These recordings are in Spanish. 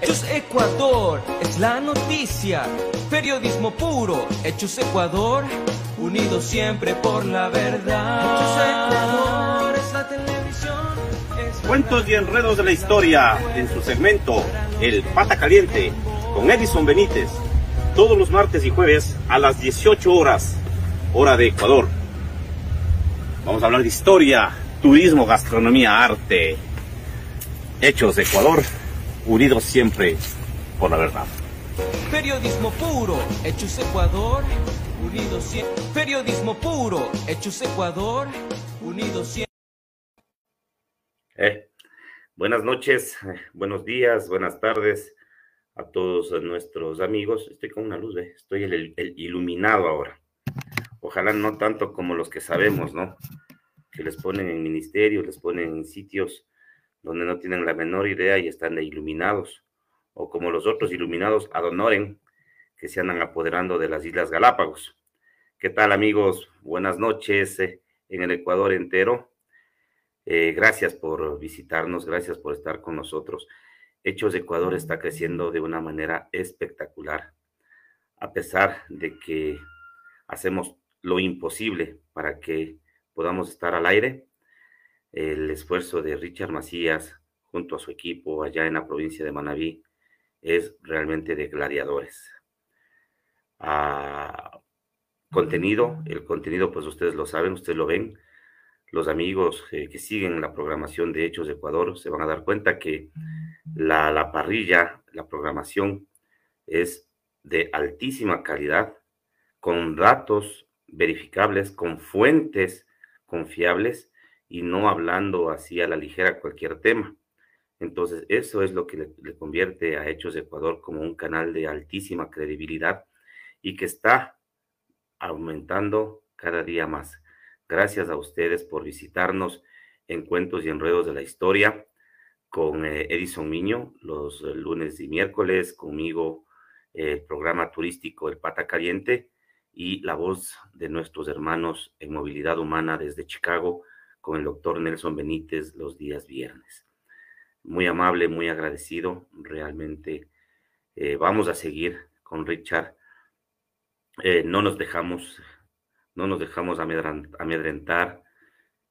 Hechos Ecuador es la noticia, periodismo puro, Hechos Ecuador, unidos siempre por la verdad. Hechos Ecuador es la televisión. es Cuentos y enredos de la historia en su segmento El Pata Caliente con Edison Benítez. Todos los martes y jueves a las 18 horas, hora de Ecuador. Vamos a hablar de historia, turismo, gastronomía, arte. Hechos de Ecuador, unidos siempre por la verdad. Periodismo puro, Hechos Ecuador, unidos siempre. Periodismo puro, Hechos Ecuador, unidos siempre. Eh, Buenas noches, eh, buenos días, buenas tardes a todos nuestros amigos. Estoy con una luz, ¿eh? estoy el, el iluminado ahora. Ojalá no tanto como los que sabemos, ¿no? Que les ponen en ministerios, les ponen en sitios donde no tienen la menor idea y están de iluminados. O como los otros iluminados ad honorem que se andan apoderando de las Islas Galápagos. ¿Qué tal amigos? Buenas noches eh, en el Ecuador entero. Eh, gracias por visitarnos, gracias por estar con nosotros. Hechos de Ecuador está creciendo de una manera espectacular, a pesar de que hacemos lo imposible para que podamos estar al aire. El esfuerzo de Richard Macías junto a su equipo allá en la provincia de Manabí es realmente de gladiadores. Ah, contenido, el contenido pues ustedes lo saben, ustedes lo ven, los amigos eh, que siguen la programación de Hechos de Ecuador se van a dar cuenta que la, la parrilla, la programación es de altísima calidad, con datos verificables, con fuentes confiables y no hablando así a la ligera cualquier tema. Entonces, eso es lo que le, convierte a Hechos de Ecuador como un canal de altísima credibilidad y que está aumentando cada día más. Gracias a ustedes por visitarnos en Cuentos y Enredos de la Historia con eh, Edison Miño los eh, lunes y miércoles, conmigo eh, el programa turístico El Pata Caliente y la voz de nuestros hermanos en movilidad humana desde Chicago con el doctor Nelson Benítez los días viernes. Muy amable, muy agradecido, realmente eh, vamos a seguir con Richard. Eh, no nos dejamos, no nos dejamos amedrentar,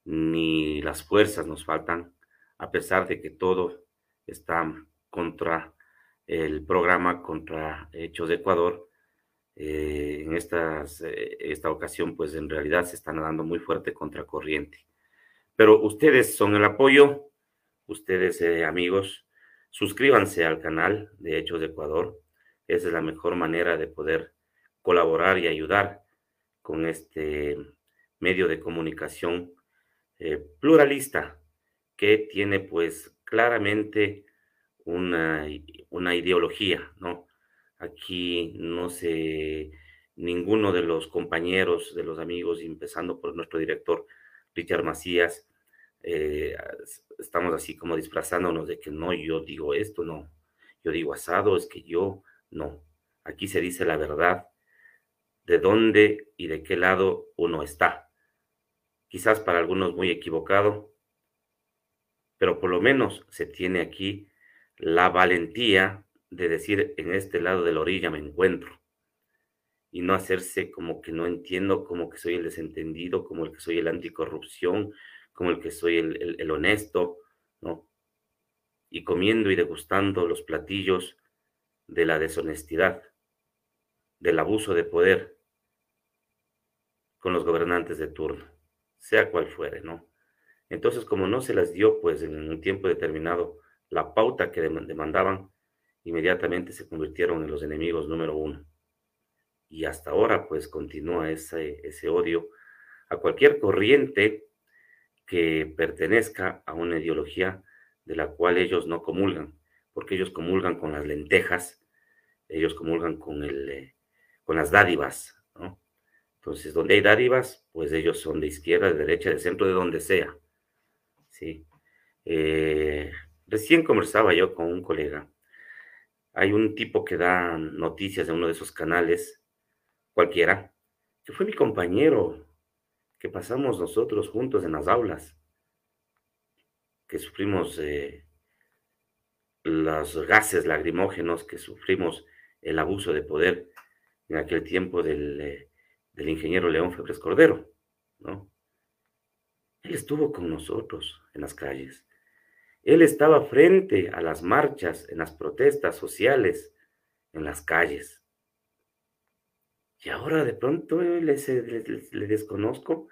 ni las fuerzas nos faltan, a pesar de que todo está contra el programa, contra Hechos de Ecuador. Eh, en estas, esta ocasión, pues en realidad se están dando muy fuerte contra corriente. Pero ustedes son el apoyo, ustedes eh, amigos, suscríbanse al canal de Hechos de Ecuador. Esa es la mejor manera de poder colaborar y ayudar con este medio de comunicación eh, pluralista que tiene pues claramente una, una ideología, ¿no? Aquí no se, ninguno de los compañeros, de los amigos, empezando por nuestro director Richard Macías, eh, estamos así como disfrazándonos de que no, yo digo esto, no, yo digo asado, es que yo no. Aquí se dice la verdad de dónde y de qué lado uno está. Quizás para algunos muy equivocado, pero por lo menos se tiene aquí la valentía de decir en este lado de la orilla me encuentro y no hacerse como que no entiendo, como que soy el desentendido, como el que soy el anticorrupción, como el que soy el, el- honesto, ¿no? Y comiendo y degustando los platillos de la deshonestidad, del abuso de poder con los gobernantes de turno, sea cual fuere, ¿no? Entonces, como no se les dio, pues en un tiempo determinado, la pauta que dem- demandaban, inmediatamente se convirtieron en los enemigos número uno. Y hasta ahora, pues continúa ese, ese odio a cualquier corriente que pertenezca a una ideología de la cual ellos no comulgan, porque ellos comulgan con las lentejas, ellos comulgan con, el, eh, con las dádivas. Entonces, donde hay dádivas, pues ellos son de izquierda, de derecha, de centro, de donde sea, ¿sí? Eh, recién conversaba yo con un colega. Hay un tipo que da noticias en uno de esos canales, cualquiera, que fue mi compañero, que pasamos nosotros juntos en las aulas, que sufrimos eh, los gases lacrimógenos que sufrimos el abuso de poder en aquel tiempo del, eh, del ingeniero León Febres Cordero, ¿no? Él estuvo con nosotros en las calles. Él estaba frente a las marchas, en las protestas sociales, en las calles. Y ahora de pronto le, le, desconozco.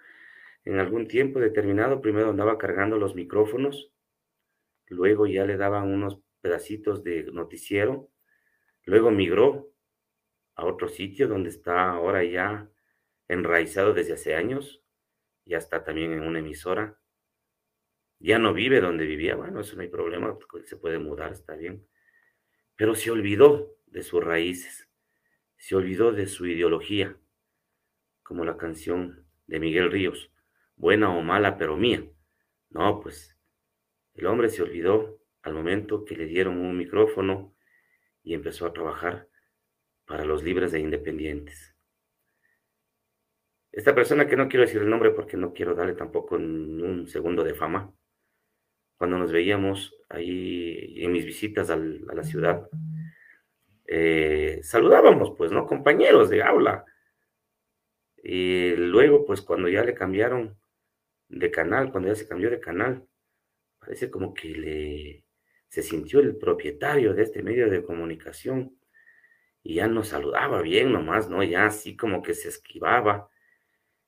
En algún tiempo determinado, primero andaba cargando los micrófonos, luego ya le daban unos pedacitos de noticiero, luego migró a otro sitio donde está ahora ya enraizado desde hace años, ya está también en una emisora, ya no vive donde vivía, bueno, eso no hay problema, se puede mudar, está bien, pero se olvidó de sus raíces, se olvidó de su ideología, como la canción de Miguel Ríos, buena o mala, pero mía. No, pues el hombre se olvidó al momento que le dieron un micrófono y empezó a trabajar para los libres e independientes. Esta persona que no quiero decir el nombre porque no quiero darle tampoco un segundo de fama, cuando nos veíamos ahí en mis visitas a la ciudad, eh, saludábamos, pues, ¿no? Compañeros de aula. Y luego, pues, cuando ya le cambiaron de canal, cuando ya se cambió de canal, parece como que le se sintió el propietario de este medio de comunicación y ya nos saludaba bien nomás, ¿no? Ya así como que se esquivaba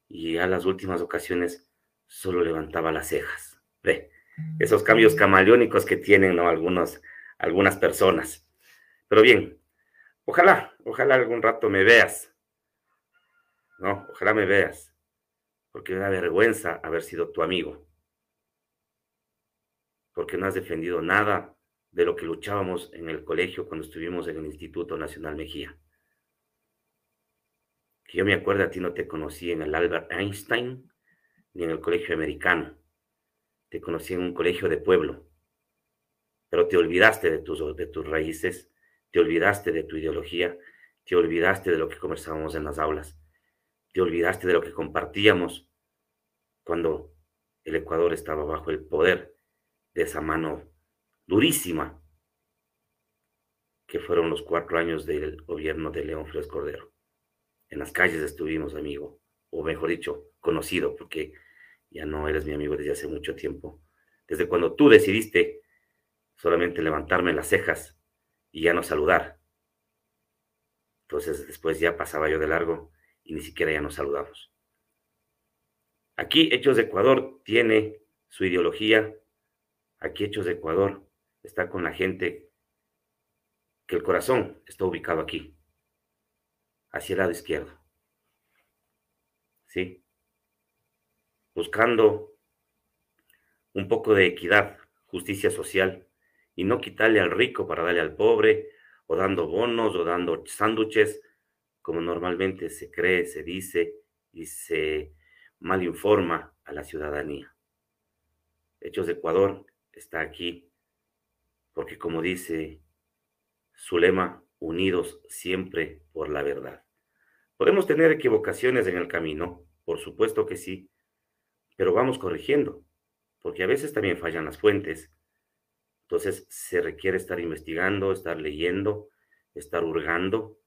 y a las últimas ocasiones solo levantaba las cejas. Ve, esos cambios camaleónicos que tienen ¿no? Algunos, algunas personas. Pero bien, ojalá, ojalá algún rato me veas. No, ojalá me veas, porque me da vergüenza haber sido tu amigo, porque no has defendido nada de lo que luchábamos en el colegio cuando estuvimos en el Instituto Nacional Mejía. Que yo me acuerdo, a ti no te conocí en el Albert Einstein ni en el colegio americano. Te conocí en un colegio de pueblo, pero te olvidaste de tus, de tus raíces, te olvidaste de tu ideología, te olvidaste de lo que conversábamos en las aulas, te olvidaste de lo que compartíamos cuando el Ecuador estaba bajo el poder de esa mano durísima que fueron los cuatro años del gobierno de León Flores Cordero. En las calles estuvimos, amigo, o mejor dicho, conocido, porque ya no eres mi amigo desde hace mucho tiempo. Desde cuando tú decidiste solamente levantarme las cejas y ya no saludar. Entonces después ya pasaba yo de largo y ni siquiera ya nos saludamos. Aquí Hechos de Ecuador tiene su ideología. Aquí Hechos de Ecuador está con la gente que el corazón está ubicado aquí, hacia el lado izquierdo. ¿Sí? buscando un poco de equidad, justicia social, y no quitarle al rico para darle al pobre, o dando bonos, o dando sándwiches, como normalmente se cree, se dice y se malinforma a la ciudadanía. Hechos de Ecuador está aquí porque como dice su lema, unidos siempre por la verdad. Podemos tener equivocaciones en el camino, por supuesto que sí, pero vamos corrigiendo, porque a veces también fallan las fuentes. Entonces se requiere estar investigando, estar leyendo, estar hurgando,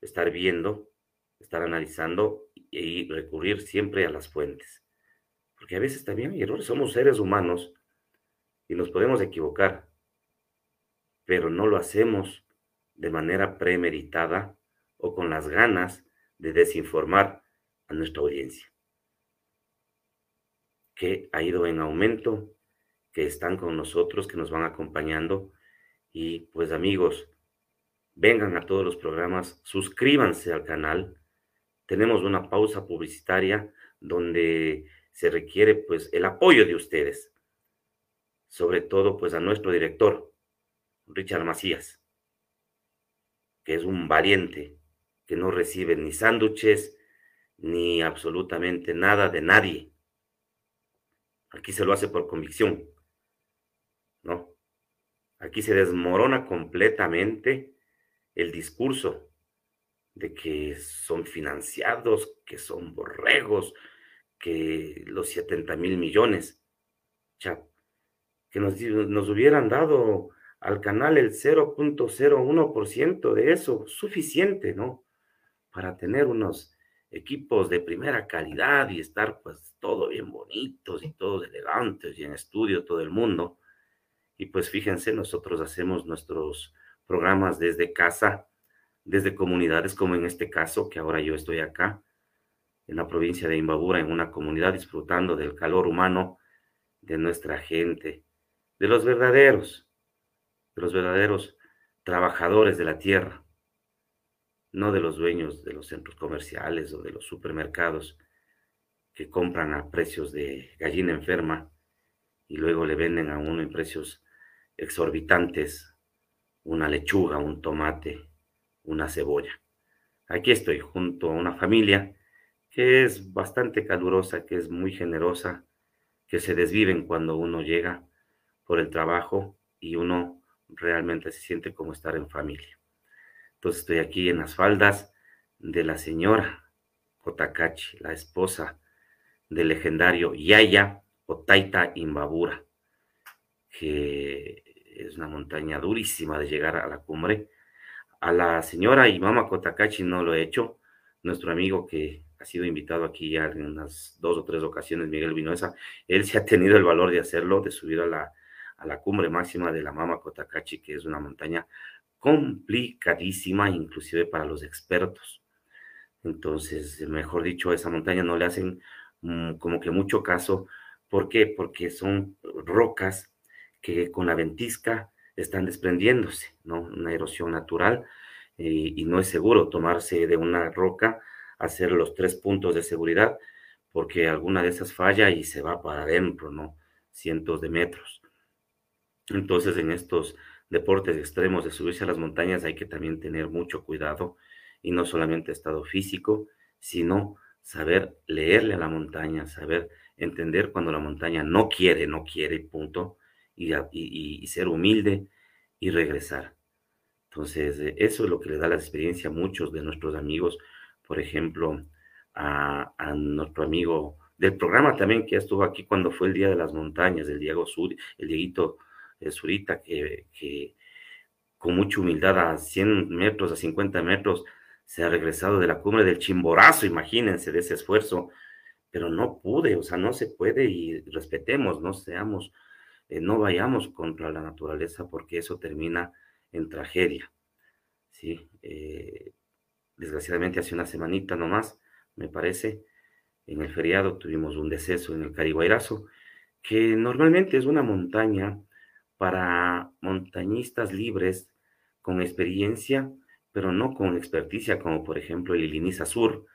estar viendo, estar analizando y recurrir siempre a las fuentes. Porque a veces también hay errores, somos seres humanos y nos podemos equivocar, pero no lo hacemos de manera premeditada o con las ganas de desinformar a nuestra audiencia que ha ido en aumento, que están con nosotros, que nos van acompañando. Y pues amigos, vengan a todos los programas, suscríbanse al canal. Tenemos una pausa publicitaria donde se requiere pues el apoyo de ustedes, sobre todo pues a nuestro director, Richard Macías, que es un valiente, que no recibe ni sándwiches, ni absolutamente nada de nadie Aquí se lo hace por convicción. Aquí se desmorona completamente el discurso de que son financiados, que son borregos, que los 70 mil millones, que nos, nos hubieran dado al canal el 0.01% de eso, suficiente, ¿no? Para tener unos equipos de primera calidad y estar pues todo bien bonitos y todos elegantes y en estudio todo el mundo. Y pues fíjense, nosotros hacemos nuestros programas desde casa, desde comunidades como en este caso, que ahora yo estoy acá, en la provincia de Imbabura, en una comunidad disfrutando del calor humano de nuestra gente, de los verdaderos, de los verdaderos trabajadores de la tierra, no de los dueños de los centros comerciales o de los supermercados que compran a precios de gallina enferma y luego le venden a uno en precios exorbitantes una lechuga, un tomate, una cebolla. Aquí estoy junto a una familia que es bastante calurosa, que es muy generosa, que se desviven cuando uno llega por el trabajo y uno realmente se siente como estar en familia. Entonces estoy aquí en las faldas de la señora Kotakachi, la esposa del legendario Yaya Otaita Imbabura, que es una montaña durísima de llegar a la cumbre. A la señora y mamá Kotakachi no lo he hecho. Nuestro amigo que ha sido invitado aquí ya en unas dos o tres ocasiones, Miguel Vinoesa, él se ha tenido el valor de hacerlo, de subir a la, a la cumbre máxima de la Mama Kotakachi, que es una montaña complicadísima, inclusive para los expertos. Entonces, mejor dicho, a esa montaña no le hacen mm, como que mucho caso. ¿Por qué? Porque son rocas que con la ventisca están desprendiéndose, ¿no? Una erosión natural eh, y no es seguro tomarse de una roca hacer los tres puntos de seguridad, porque alguna de esas falla y se va para adentro, ¿no? Cientos de metros. Entonces, en estos deportes extremos de subirse a las montañas hay que también tener mucho cuidado y no solamente estado físico, sino saber leerle a la montaña, saber entender cuando la montaña no quiere, no quiere, punto, y, ser humilde y regresar. Entonces, eso es lo que le da la experiencia a muchos de nuestros amigos. Por ejemplo, a, nuestro amigo del programa también que estuvo aquí cuando fue el Día de las Montañas, el Diego Sur, el Dieguito eh, Zurita, que, que con mucha humildad a 100 metros, a 50 metros, se ha regresado de la cumbre del Chimborazo, imagínense de ese esfuerzo, pero no pude, o sea, no se puede y respetemos, no seamos, eh, no vayamos contra la naturaleza porque eso termina en tragedia, ¿sí? Eh, Desgraciadamente hace una semanita nomás, me parece, en el feriado tuvimos un deceso en el Cariguairazo, que normalmente es una montaña para montañistas libres con experiencia, pero no con experticia, como por ejemplo el Iliniza Sur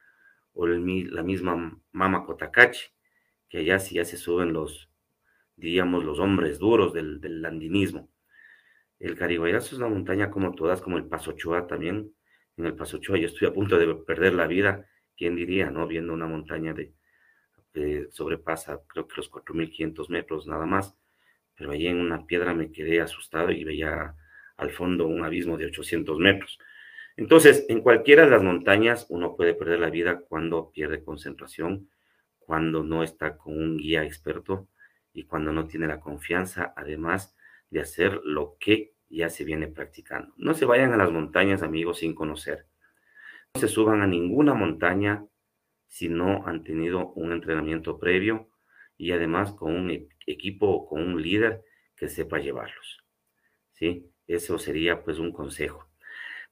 o la misma Mama Cotacachi, que allá sí ya se suben los, diríamos, los hombres duros del, del andinismo. El Cariguairazo es una montaña como todas, como el Paso Chua también, en el Paso Ochoa, yo estoy a punto de perder la vida, ¿quién diría, no? Viendo una montaña de, sobrepasa, creo que los 4.500 metros nada más, pero allí en una piedra me quedé asustado y veía al fondo un abismo de 800 metros. Entonces, en cualquiera de las montañas uno puede perder la vida cuando pierde concentración, cuando no está con un guía experto y cuando no tiene la confianza, además de hacer lo que ya se viene practicando. No se vayan a las montañas, amigos, sin conocer. No se suban a ninguna montaña si no han tenido un entrenamiento previo y además con un e-, equipo o con un líder que sepa llevarlos. ¿Sí? Eso sería pues un consejo.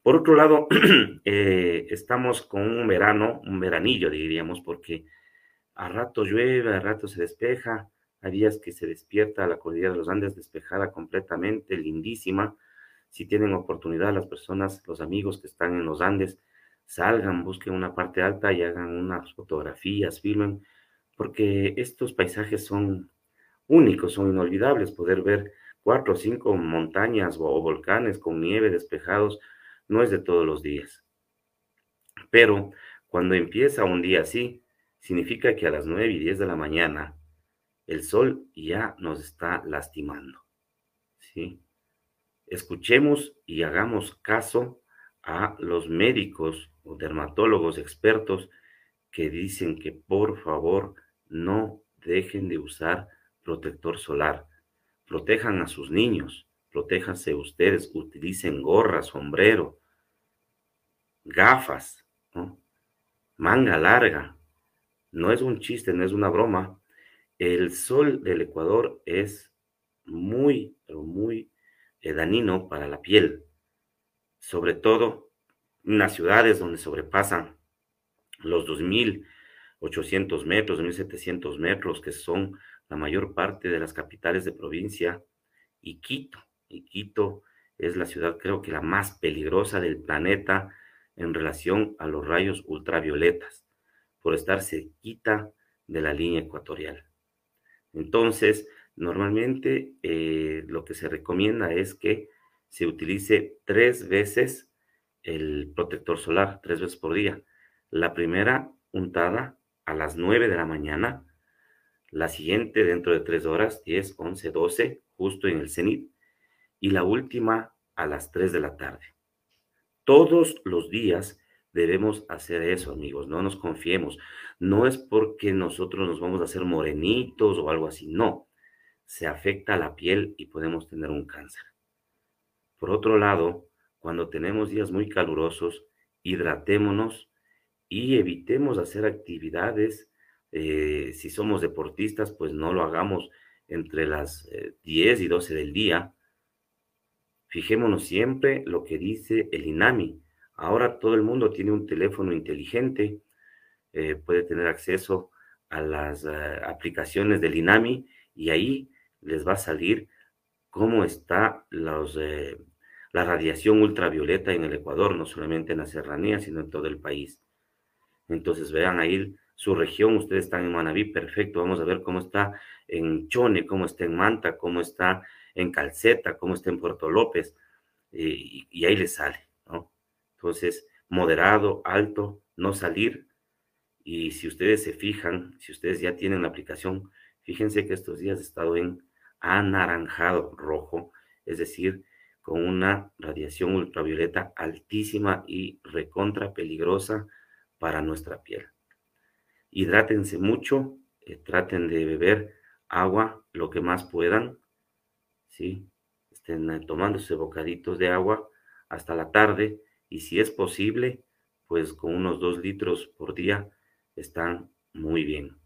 Por otro lado, eh, estamos con un verano, un veranillo diríamos, porque a rato llueve, a rato se despeja, hay días que se despierta la cordillera de los Andes despejada completamente, lindísima. Si tienen oportunidad, las personas, los amigos que están en los Andes, salgan, busquen una parte alta y hagan unas fotografías, filmen, porque estos paisajes son únicos, son inolvidables. Poder ver cuatro o cinco montañas o volcanes con nieve despejados no es de todos los días. Pero cuando empieza un día así, significa que a las nueve y diez de la mañana el sol ya nos está lastimando. ¿sí? Escuchemos y hagamos caso a los médicos o dermatólogos expertos que dicen que por favor no dejen de usar protector solar. Protejan a sus niños, protéjanse ustedes, utilicen gorra, sombrero, gafas, manga larga. No es un chiste, no es una broma. El sol del Ecuador es muy, pero muy eh, dañino para la piel, sobre todo en las ciudades donde sobrepasan los 2.800 metros, 2.700 metros, que son la mayor parte de las capitales de provincia, y Quito. Y Quito es la ciudad, creo que la más peligrosa del planeta en relación a los rayos ultravioletas, por estar cerquita de la línea ecuatorial. Entonces, normalmente eh, lo que se recomienda es que se utilice tres veces el protector solar, tres veces por día. La primera untada a las 9 de la mañana, la siguiente dentro de tres horas, 10, 11, 12, justo en el cenit, y la última a las 3 de la tarde. Todos los días debemos hacer eso, amigos, no nos confiemos. No es porque nosotros nos vamos a hacer morenitos o algo así, no. Se afecta la piel y podemos tener un cáncer. Por otro lado, cuando tenemos días muy calurosos, hidratémonos y evitemos hacer actividades. Eh, si somos deportistas, pues no lo hagamos entre las 10 eh, y 12 del día. Fijémonos siempre lo que dice el INAMI. Ahora todo el mundo tiene un teléfono inteligente, eh, puede tener acceso a las aplicaciones del INAMI y ahí les va a salir cómo está los, la radiación ultravioleta en el Ecuador, no solamente en la serranía, sino en todo el país. Entonces vean ahí su región, ustedes están en Manabí, perfecto, vamos a ver cómo está en Chone, cómo está en Manta, cómo está en Calceta, cómo está en Puerto López, eh, y, ahí les sale. Entonces, moderado, alto, no salir, y si ustedes se fijan, si ustedes ya tienen la aplicación, fíjense que estos días he estado en anaranjado rojo, es decir, con una radiación ultravioleta altísima y recontra peligrosa para nuestra piel. Hidrátense mucho, eh, traten de beber agua lo que más puedan, ¿sí? Estén eh, tomándose bocaditos de agua hasta la tarde y si es posible, pues con unos dos litros por día están muy bien.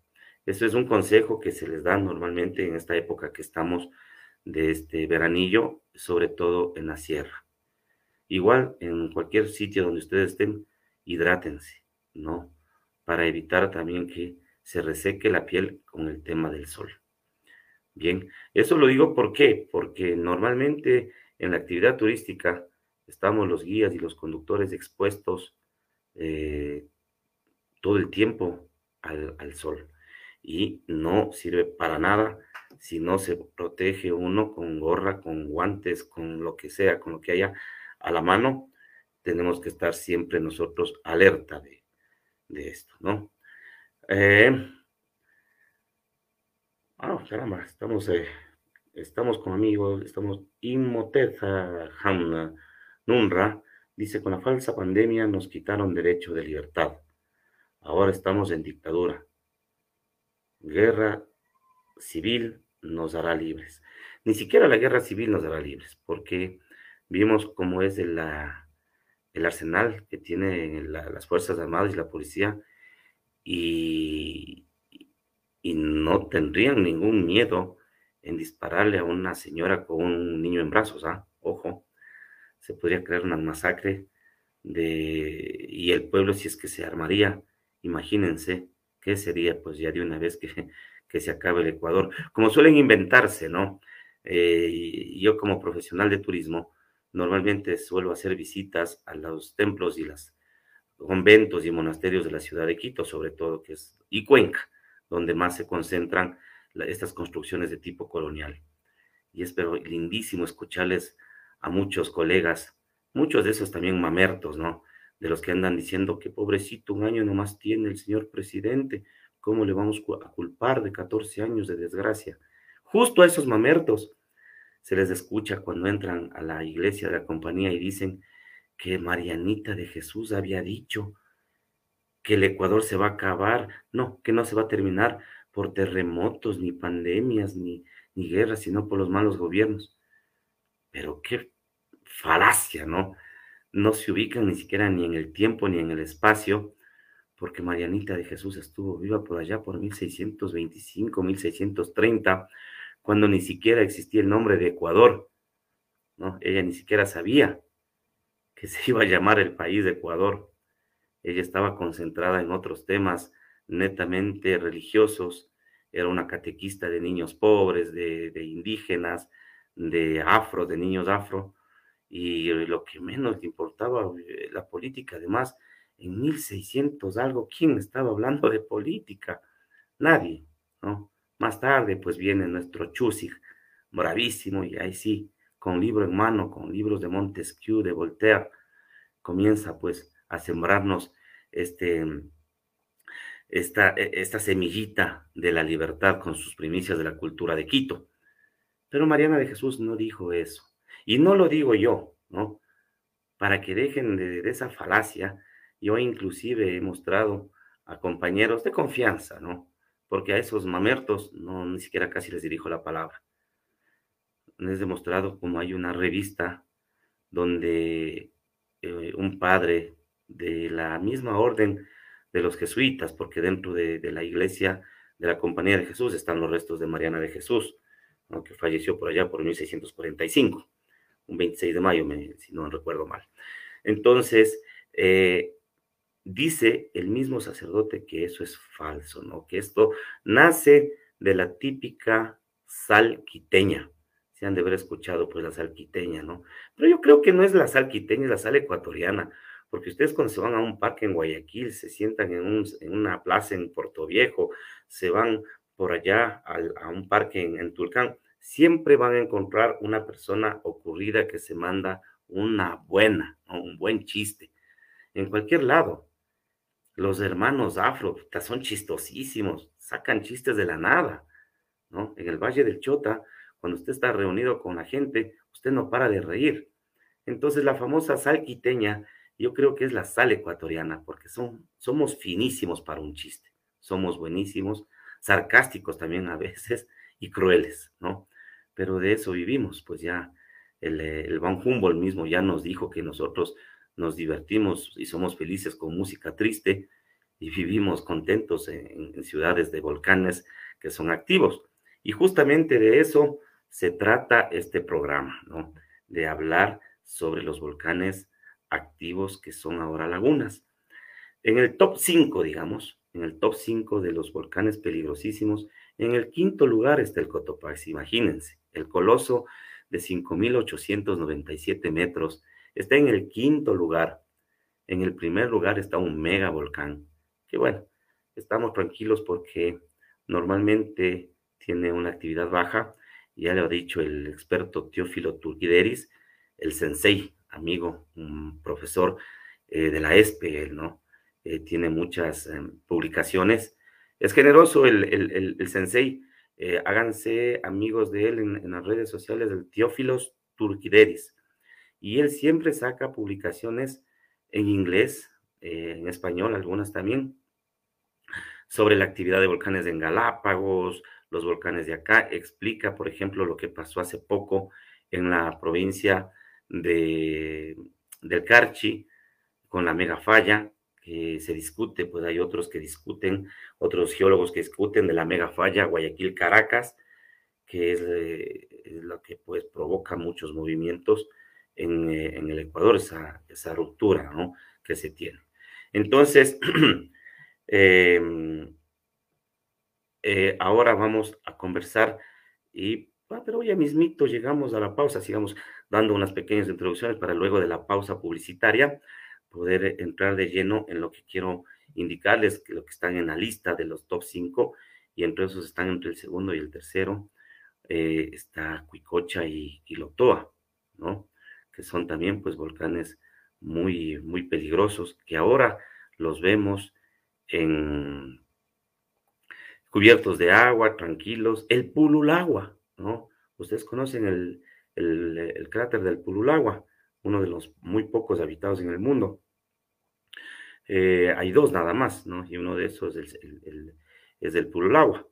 Esto es un consejo que se les da normalmente en esta época que estamos de este veranillo, sobre todo en la sierra. Igual, en cualquier sitio donde ustedes estén, hidrátense, ¿no? Para evitar también que se reseque la piel con el tema del sol. Bien, eso lo digo ¿por qué? Porque normalmente en la actividad turística estamos los guías y los conductores expuestos eh, todo el tiempo al, sol. Y no sirve para nada si no se protege uno con gorra, con guantes, con lo que sea, con lo que haya a la mano, tenemos que estar siempre nosotros alerta de, esto, ¿no? Eh, ah, caramba, estamos, eh, estamos con amigos, estamos Inmoteza Hamna Nunra, dice, con la falsa pandemia nos quitaron derecho de libertad. Ahora estamos en dictadura. Guerra civil nos hará libres. Ni siquiera la guerra civil nos hará libres, porque vimos cómo es el, el arsenal que tienen las Fuerzas Armadas y la policía, y, y no tendrían ningún miedo en dispararle a una señora con un niño en brazos, ¿ah? Ojo, se podría crear una masacre de, y el pueblo si es que se armaría, imagínense qué sería pues ya de una vez que que se acabe el Ecuador, como suelen inventarse, ¿no? Eh, yo como profesional de turismo, normalmente suelo hacer visitas a los templos y los conventos y monasterios de la ciudad de Quito, sobre todo, que es, y Cuenca, donde más se concentran estas construcciones de tipo colonial. Y es pero lindísimo escucharles a muchos colegas, muchos de esos también mamertos, ¿no? De los que andan diciendo que pobrecito, un año nomás tiene el señor presidente, ¿Cómo le vamos a culpar de 14 años de desgracia? Justo a esos mamertos se les escucha cuando entran a la iglesia de la compañía y dicen que Marianita de Jesús había dicho que el Ecuador se va a acabar, no, que no se va a terminar por terremotos, ni pandemias, ni, ni guerras, sino por los malos gobiernos. Pero qué falacia, ¿no? No se ubican ni siquiera ni en el tiempo ni en el espacio, porque Marianita de Jesús estuvo viva por allá por 1625, 1630, cuando ni siquiera existía el nombre de Ecuador, ¿no? Ella ni siquiera sabía que se iba a llamar el país de Ecuador. Ella estaba concentrada en otros temas netamente religiosos, era una catequista de niños pobres, de, indígenas, de afro, de niños afro, y lo que menos le importaba eh, la política, además, en 1600 algo, ¿quién estaba hablando de política? Nadie, ¿no? Más tarde, pues viene nuestro Chusig, bravísimo, y ahí sí, con libro en mano, con libros de Montesquieu, de Voltaire, comienza pues a sembrarnos este, esta, e, esta semillita de la libertad con sus primicias de la cultura de Quito. Pero Mariana de Jesús no dijo eso. Y no lo digo yo, ¿no? Para que dejen de, esa falacia, yo inclusive he mostrado a compañeros de confianza, ¿no? Porque a esos mamertos no ni siquiera casi les dirijo la palabra. Les he demostrado cómo hay una revista donde eh, un padre de la misma orden de los jesuitas, porque dentro de, la iglesia de la Compañía de Jesús están los restos de Mariana de Jesús, que falleció por allá por 1645, un 26 de mayo, si no recuerdo mal. Entonces, eh, dice el mismo sacerdote que eso es falso, ¿no? Que esto nace de la típica sal quiteña. Se han de haber escuchado, pues, la sal quiteña, ¿no? Pero yo creo que no es la sal quiteña, es la sal ecuatoriana, porque ustedes cuando se van a un parque en Guayaquil, se sientan en, una plaza en Puerto Viejo, se van por allá a, un parque en, en Tulcán, siempre van a encontrar una persona ocurrida que se manda una buena, un buen chiste. En cualquier lado, los hermanos afro son chistosísimos, sacan chistes de la nada, ¿no? En el Valle del Chota, cuando usted está reunido con la gente, usted no para de reír. Entonces la famosa sal quiteña, yo creo que es la sal ecuatoriana, porque son, somos finísimos para un chiste, somos buenísimos, sarcásticos también a veces y crueles, ¿no? Pero de eso vivimos, pues ya el, el Van Humboldt mismo ya nos dijo que nosotros nos divertimos y somos felices con música triste y vivimos contentos en, ciudades de volcanes que son activos. Y justamente de eso se trata este programa, ¿no? De hablar sobre los volcanes activos que son ahora lagunas. En el top 5, digamos, en el top 5 de los volcanes peligrosísimos, en el quinto lugar está el Cotopaxi, imagínense, el coloso de 5.897 metros está en el quinto lugar. En el primer lugar está un mega volcán, que bueno, estamos tranquilos porque normalmente tiene una actividad baja. Ya lo ha dicho el experto Teófilo Turquideris, el sensei, amigo, un profesor eh, de la ESPE, ¿no? Eh, tiene muchas em, publicaciones. Es generoso el, sensei. Eh, háganse amigos de él en, las redes sociales del Teófilos Turquideris y él siempre saca publicaciones en inglés, eh, en español, algunas también, sobre la actividad de volcanes en Galápagos, los volcanes de acá. Explica, por ejemplo, lo que pasó hace poco en la provincia de, del Carchi con la mega falla, que se discute, pues hay otros que discuten, otros geólogos que discuten de la mega falla Guayaquil-Caracas, que es, eh, lo que pues provoca muchos movimientos eh, en, el Ecuador, esa, esa, ruptura ¿no? que se tiene. Entonces, em, eh, ahora vamos a conversar y, ah, pero ya mismito llegamos a la pausa, sigamos dando unas pequeñas introducciones para luego de la pausa publicitaria poder entrar de lleno en lo que quiero indicarles, que lo que están en la lista de los top 5 y entre esos están entre el segundo y el tercero, eh, está Cuicocha y, y Lotoa, ¿no? que son también pues volcanes muy, muy peligrosos, que ahora los vemos en cubiertos de agua, tranquilos. El Pululagua, ¿no? Ustedes conocen el, el, cráter del Pululagua, uno de los muy pocos habitados en el mundo. Eh, hay dos nada más, ¿no? Y uno de esos es el, Pululagua.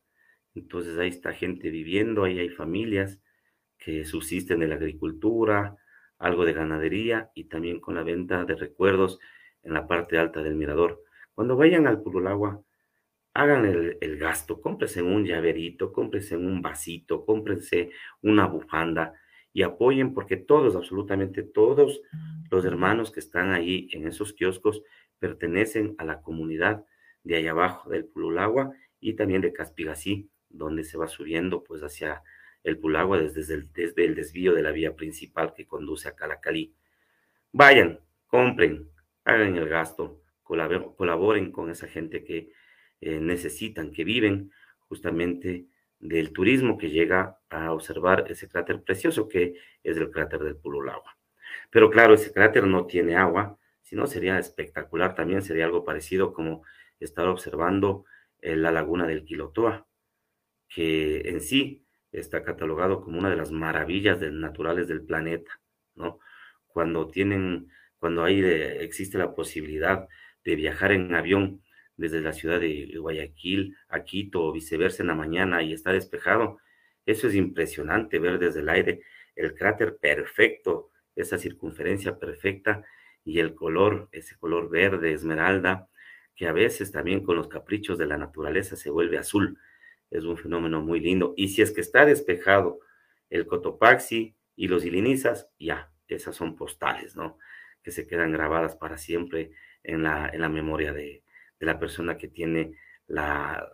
Entonces ahí está gente viviendo, ahí hay familias que subsisten de la agricultura, algo de ganadería y también con la venta de recuerdos en la parte alta del mirador. Cuando vayan al Purulagua, hagan el, gasto, cómprense un llaverito, cómprense un vasito, cómprense una bufanda y apoyen porque todos, absolutamente todos los hermanos que están ahí en esos kioscos pertenecen a la comunidad de allá abajo del Pululagua y también de Caspigasí, donde se va subiendo pues hacia el Pulagua desde el, desde el desvío de la vía principal que conduce a Calacalí. Vayan, compren, hagan el gasto, colaboren con esa gente que eh, necesitan, que viven justamente del turismo que llega a observar ese cráter precioso que es el cráter del Pululagua. Pero claro, ese cráter no tiene agua, si no sería espectacular, también sería algo parecido como estar observando eh, la laguna del Quilotoa, que en sí está catalogado como una de las maravillas naturales del planeta, ¿no? Cuando tienen, cuando ahí existe la posibilidad de viajar en avión desde la ciudad de Guayaquil a Quito o viceversa en la mañana y está despejado, eso es impresionante ver desde el aire el cráter perfecto, esa circunferencia perfecta y el color, ese color verde, esmeralda, que a veces también con los caprichos de la naturaleza se vuelve azul. Es un fenómeno muy lindo. Y si es que está despejado el Cotopaxi y los Ilinizas, ya, esas son postales, ¿no? Que se quedan grabadas para siempre en la, en la memoria de, la persona que tiene la,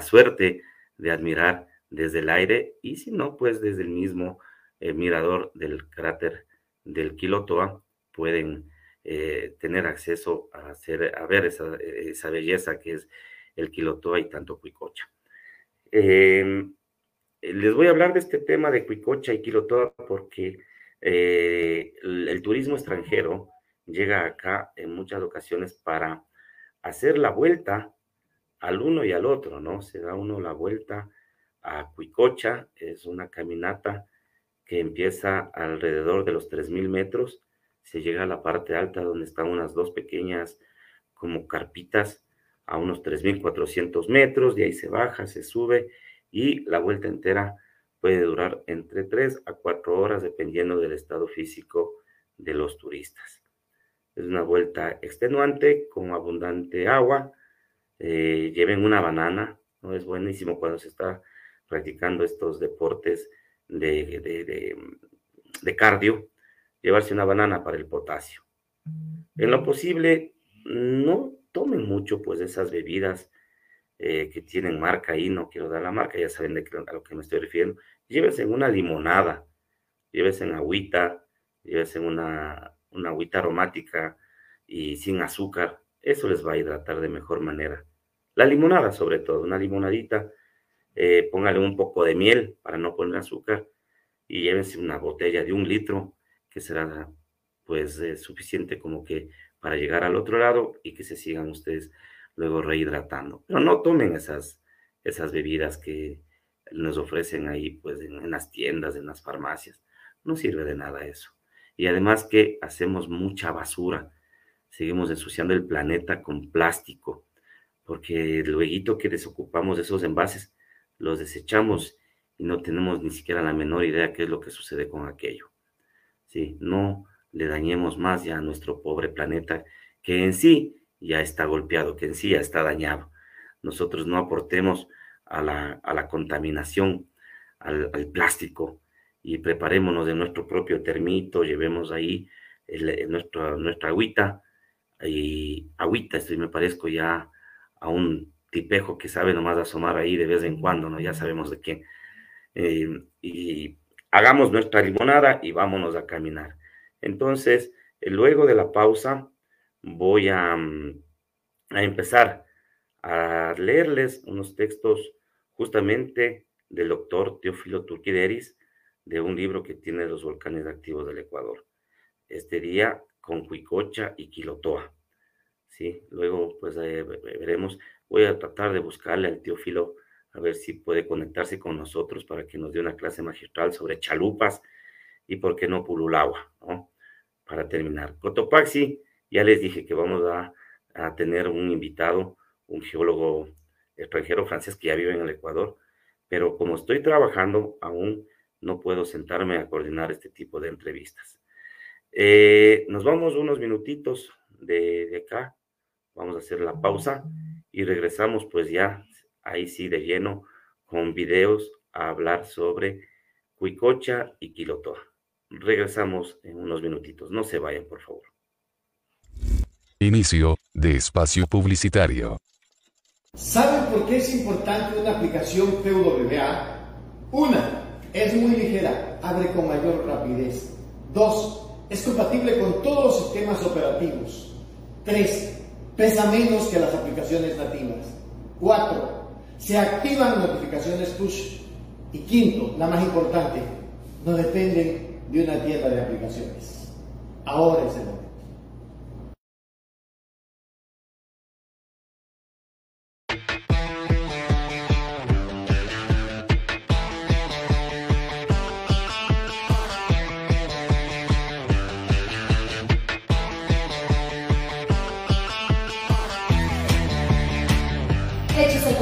suerte de admirar desde el aire y si no, pues desde el mismo eh, mirador del cráter del Quilotoa pueden eh, tener acceso a, a ver esa, esa, belleza que es el Quilotoa y tanto Cuicocha. Em, les voy a hablar de este tema de Cuicocha y Quilotoa porque eh, el, turismo extranjero llega acá en muchas ocasiones para hacer la vuelta al uno y al otro, ¿no? Se da uno la vuelta a Cuicocha, es una caminata que empieza alrededor de los 3.000 metros se llega a la parte alta donde están unas dos pequeñas como carpitas a unos 3.400 metros, de ahí se baja, se sube y la vuelta entera puede durar entre 3 a 4 horas dependiendo del estado físico de los turistas. Es una vuelta extenuante con abundante agua. Eh, lleven una banana, ¿no? Es buenísimo cuando se está practicando estos deportes de, de, cardio llevarse una banana para el potasio. En lo posible, no tomen mucho pues esas bebidas eh, que tienen marca ahí, no quiero dar la marca, ya saben de a lo que me estoy refiriendo. Llévense una limonada, llévense en agüita, llévense una, una agüita aromática y sin azúcar, eso les va a hidratar de mejor manera. La limonada sobre todo, una limonadita, eh, póngale un poco de miel para no poner azúcar y llévense una botella de un litro que será pues eh, suficiente como que para llegar al otro lado y que se sigan ustedes luego rehidratando. Pero no tomen esas, esas bebidas que nos ofrecen ahí pues en, las tiendas, en las farmacias. No sirve de nada eso. Y además que hacemos mucha basura. Seguimos ensuciando el planeta con plástico, porque luego que desocupamos esos envases, los desechamos y no tenemos ni siquiera la menor idea qué es lo que sucede con aquello. ¿sí? No le dañemos más ya a nuestro pobre planeta que en sí ya está golpeado, que en sí ya está dañado. Nosotros no aportemos a la, contaminación, al, plástico y preparémonos de nuestro propio termito, llevemos ahí nuestra, nuestra agüita y agüita, estoy me parezco ya a un tipejo que sabe nomás asomar ahí de vez en cuando, ¿no? Ya sabemos de quién. Eh, y hagamos nuestra limonada y vámonos a caminar. Entonces, eh, luego de la pausa, voy a, mm, a empezar a leerles unos textos justamente del doctor Teófilo Turquideris, de un libro que tiene los volcanes activos del Ecuador. Este día con Cuicocha y Quilotoa. ¿sí? Luego, pues eh, veremos. Voy a tratar de buscarle al Teófilo a ver si puede conectarse con nosotros para que nos dé una clase magistral sobre chalupas y por qué no Pululagua, ¿no? Para terminar. Cotopaxi, ya les dije que vamos a, tener un invitado, un geólogo extranjero francés que ya vive en el Ecuador, pero como estoy trabajando, aún no puedo sentarme a coordinar este tipo de entrevistas. Eh, nos vamos unos minutitos de, de acá, vamos a hacer la pausa y regresamos pues ya ahí sí de lleno con videos a hablar sobre Cuicocha y Quilotoa. Regresamos en unos minutitos, no se vayan por favor. Inicio de espacio publicitario. ¿Saben por qué es importante una aplicación PWA? Una, es muy ligera, abre con mayor rapidez. Dos, es compatible con todos los sistemas operativos. Tres, pesa menos que las aplicaciones nativas. Cuatro, se activan notificaciones push. Y quinto, la más importante, no dependen de una tienda de aplicaciones. Ahora es el momento.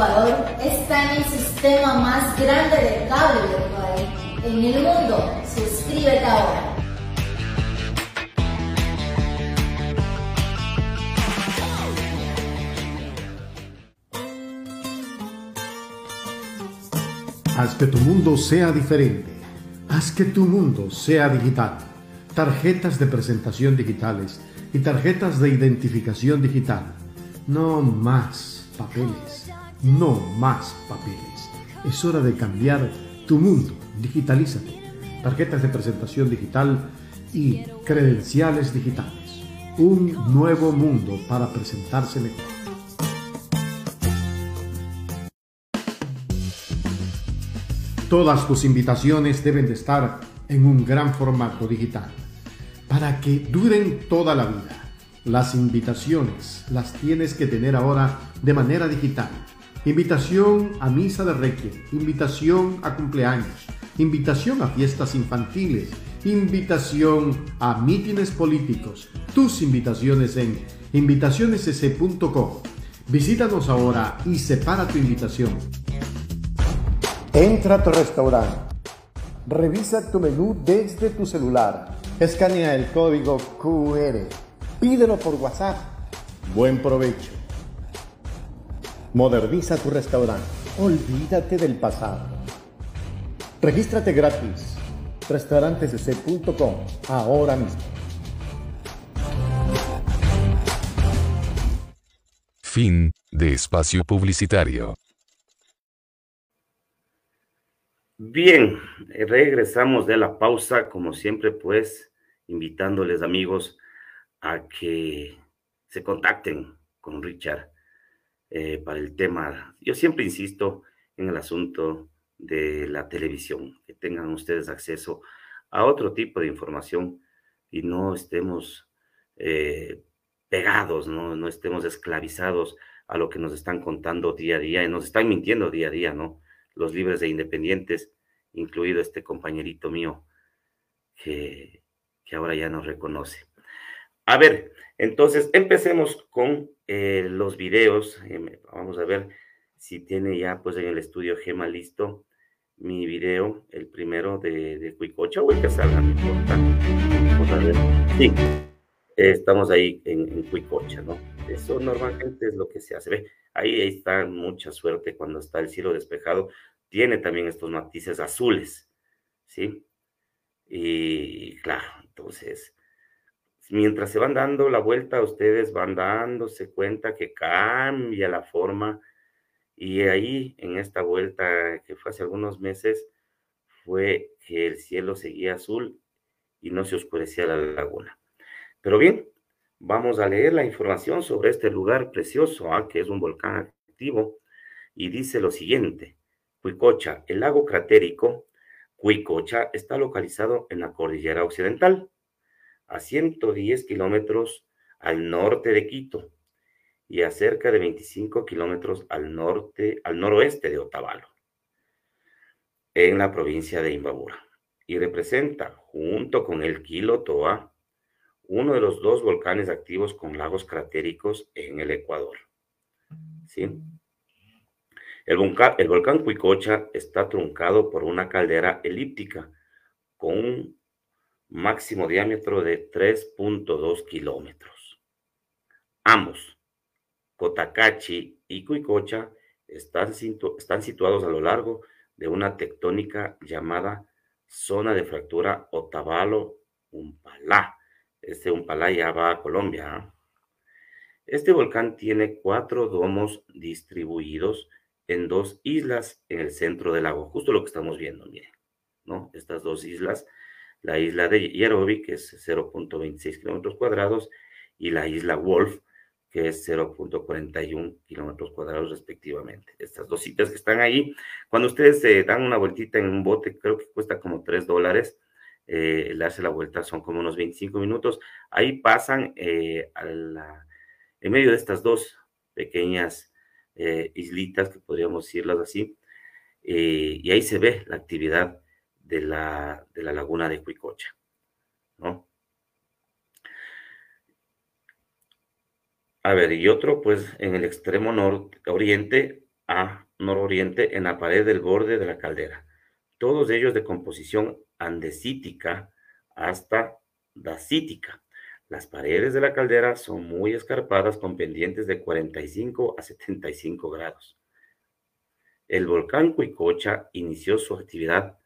Está en el sistema más grande de cable virtual en el mundo. Suscríbete ahora. Haz que tu mundo sea diferente. Haz que tu mundo sea digital. Tarjetas de presentación digitales y tarjetas de identificación digital. No más papeles. No más papeles. Es hora de cambiar tu mundo. Digitalízate. Tarjetas de presentación digital y credenciales digitales. Un nuevo mundo para presentarse mejor. Todas tus invitaciones deben de estar en un gran formato digital para que duren toda la vida. Las invitaciones las tienes que tener ahora de manera digital. Invitación a misa de requiem, invitación a cumpleaños, invitación a fiestas infantiles, invitación a mítines políticos. Tus invitaciones en invitacionesc.com. Visítanos ahora y separa tu invitación. Entra a tu restaurante. Revisa tu menú desde tu celular. Escanea el código QR. Pídelo por WhatsApp. Buen provecho. Moderniza tu restaurante. Olvídate del pasado. Regístrate gratis. Restaurantesc.com. Ahora mismo. Fin de espacio publicitario. Bien, regresamos de la pausa, como siempre, pues, invitándoles amigos a que se contacten con Richard eh, para el tema. Yo siempre insisto en el asunto de la televisión, que tengan ustedes acceso a otro tipo de información y no estemos eh, pegados, ¿no? no estemos esclavizados a lo que nos están contando día a día y nos están mintiendo día a día, ¿no? los libres e independientes, incluido este compañerito mío que, que ahora ya nos reconoce. A ver, entonces empecemos con eh, los videos. Eh, vamos a ver si tiene ya pues en el estudio Gema listo mi video, el primero de, de Cuicocha o el que salga, no importa. Vamos a ver. Sí, estamos ahí en, en Cuicocha, ¿no? Eso normalmente es lo que se hace. Ve, ahí, ahí está mucha suerte cuando está el cielo despejado. Tiene también estos matices azules, ¿sí? Y claro, entonces, mientras se van dando la vuelta, ustedes van dándose cuenta que cambia la forma. Y ahí, en esta vuelta que fue hace algunos meses, fue que el cielo seguía azul y no se oscurecía la laguna. Pero bien, vamos a leer la información sobre este lugar precioso, ¿ah? que es un volcán activo, y dice lo siguiente, Cuicocha, el lago cratérico Cuicocha está localizado en la cordillera occidental, a 110 kilómetros al norte de Quito y a cerca de 25 kilómetros al norte, al noroeste de Otavalo, en la provincia de Imbabura, y representa, junto con el Quilotoa, uno de los dos volcanes activos con lagos cratéricos en el Ecuador. ¿Sí? El volcán, el volcán Cuicocha está truncado por una caldera elíptica con máximo diámetro de 3.2 kilómetros. Ambos, Cotacachi y Cuicocha, están, situados a lo largo de una tectónica llamada zona de fractura Otavalo-Umpalá. Este Umpalá ya va a Colombia. ¿ah? Este volcán tiene cuatro domos distribuidos en dos islas en el centro del lago, justo lo que estamos viendo, miren, ¿no? Estas dos islas, la isla de Yerobi, que es 0.26 kilómetros cuadrados, y la isla Wolf, que es 0.41 kilómetros cuadrados respectivamente. Estas dos citas que están ahí, cuando ustedes se dan una vueltita en un bote, creo que cuesta como 3 dólares, eh, el darse la vuelta son como unos 25 minutos, ahí pasan eh, en medio de estas dos pequeñas eh, islitas, que podríamos decirlas así, eh, y ahí se ve la actividad de la, de la laguna de Cuicocha, ¿no? A ver, y otro, pues en el extremo nororiente a nororiente, en la pared del borde de la caldera. Todos ellos de composición andesítica hasta dacítica. Las paredes de la caldera son muy escarpadas con pendientes de 45 a 75 grados. El volcán Cuicocha inició su actividad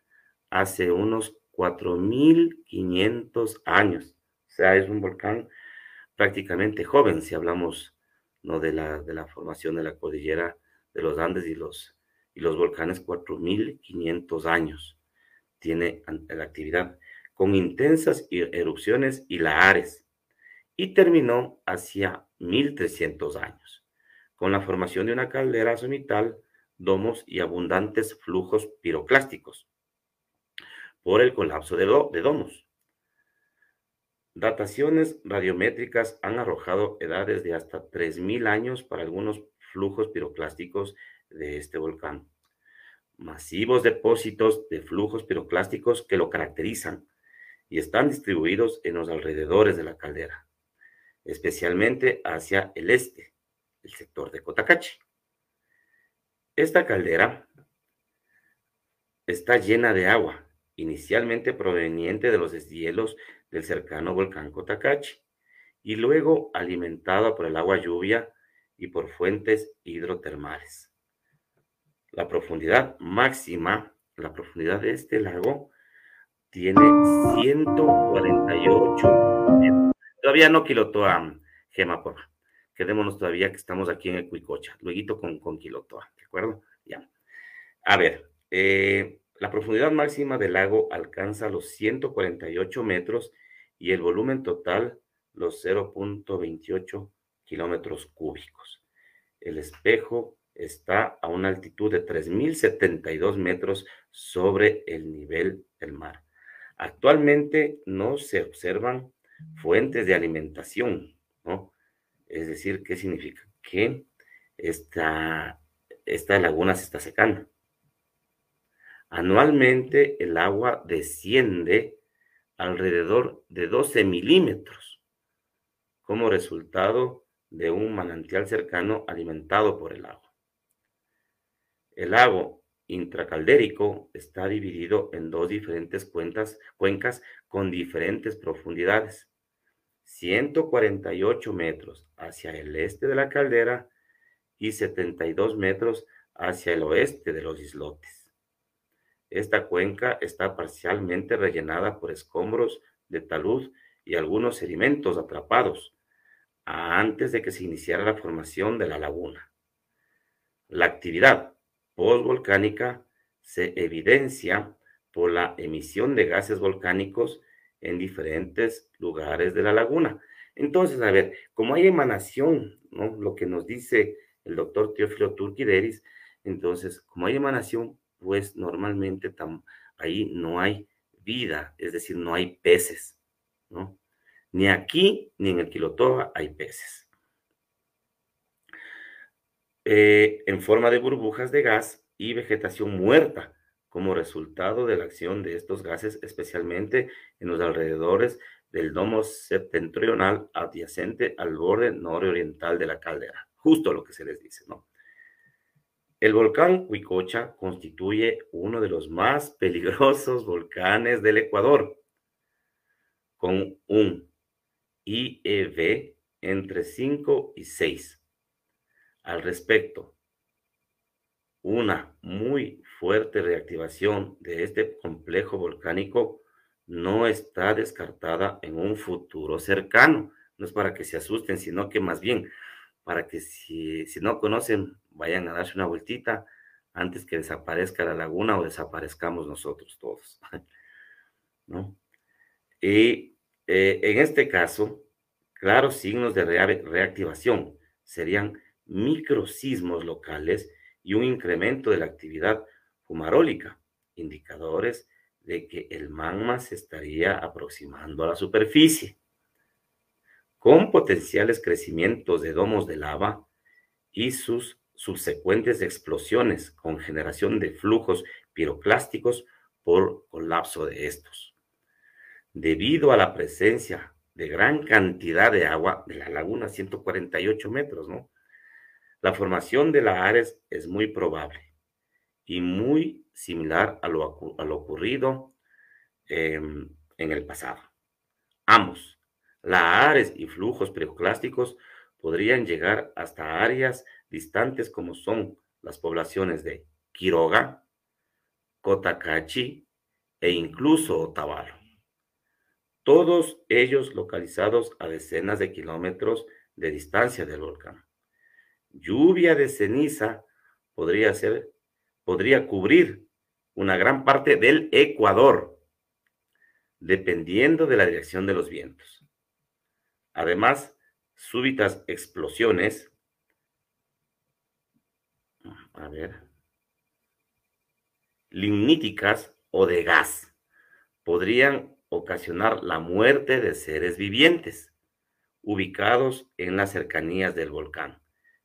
hace unos 4.500 años. O sea, es un volcán prácticamente joven si hablamos ¿no? de, la, de la formación de la cordillera de los Andes y los, y los volcanes 4.500 años. Tiene la actividad con intensas erupciones y lahares y terminó hacia 1300 años, con la formación de una caldera cenital, domos y abundantes flujos piroclásticos por el colapso de, de domos. Dataciones radiométricas han arrojado edades de hasta 3.000 años para algunos flujos piroclásticos de este volcán. Masivos depósitos de flujos piroclásticos que lo caracterizan y están distribuidos en los alrededores de la caldera especialmente hacia el este, el sector de Cotacachi. Esta caldera está llena de agua, inicialmente proveniente de los deshielos del cercano volcán Cotacachi, y luego alimentada por el agua lluvia y por fuentes hidrotermales. La profundidad máxima, la profundidad de este lago, tiene 148 metros Todavía no Quilotoa, Gema, por Quedémonos todavía que estamos aquí en el Cuicocha. Luego con, con Quilotoa, ¿de acuerdo? Ya. A ver, eh, la profundidad máxima del lago alcanza los 148 metros y el volumen total los 0.28 kilómetros cúbicos. El espejo está a una altitud de 3.072 metros sobre el nivel del mar. Actualmente no se observan fuentes de alimentación, ¿no? Es decir, ¿qué significa? Que esta, esta laguna se está secando. Anualmente el agua desciende alrededor de 12 milímetros como resultado de un manantial cercano alimentado por el agua. El lago intracaldérico está dividido en dos diferentes cuencas con diferentes profundidades. 148 metros hacia el este de la caldera y 72 metros hacia el oeste de los islotes. Esta cuenca está parcialmente rellenada por escombros de talud y algunos sedimentos atrapados antes de que se iniciara la formación de la laguna. La actividad postvolcánica se evidencia por la emisión de gases volcánicos en diferentes lugares de la laguna. Entonces, a ver, como hay emanación, ¿no? Lo que nos dice el doctor Teófilo Turquideris, entonces, como hay emanación, pues normalmente ahí no hay vida, es decir, no hay peces, ¿no? Ni aquí ni en el Quilotoa hay peces. Eh, en forma de burbujas de gas y vegetación muerta como resultado de la acción de estos gases, especialmente en los alrededores del domo septentrional adyacente al borde nororiental de la caldera. Justo lo que se les dice, ¿no? El volcán Huicocha constituye uno de los más peligrosos volcanes del Ecuador, con un IEV entre 5 y 6. Al respecto, una muy fuerte reactivación de este complejo volcánico no está descartada en un futuro cercano. No es para que se asusten, sino que más bien para que si, si no conocen, vayan a darse una vueltita antes que desaparezca la laguna o desaparezcamos nosotros todos. ¿No? Y eh, en este caso, claros signos de reactivación serían microsismos locales y un incremento de la actividad fumarólica, indicadores de que el magma se estaría aproximando a la superficie, con potenciales crecimientos de domos de lava y sus subsecuentes explosiones con generación de flujos piroclásticos por colapso de estos. Debido a la presencia de gran cantidad de agua de la laguna, 148 metros, ¿no? La formación de la Ares es muy probable y muy similar a lo, ocurrido em, en el pasado. Ambos, la Ares y flujos piroclásticos, podrían llegar hasta áreas distantes como son las poblaciones de Quiroga, Cotacachi e incluso Otavalo. Todos ellos localizados a decenas de kilómetros de distancia del volcán. Lluvia de ceniza podría ser, podría cubrir una gran parte del Ecuador, dependiendo de la dirección de los vientos. Además, súbitas explosiones, a ver, ligníticas o de gas podrían ocasionar la muerte de seres vivientes ubicados en las cercanías del volcán.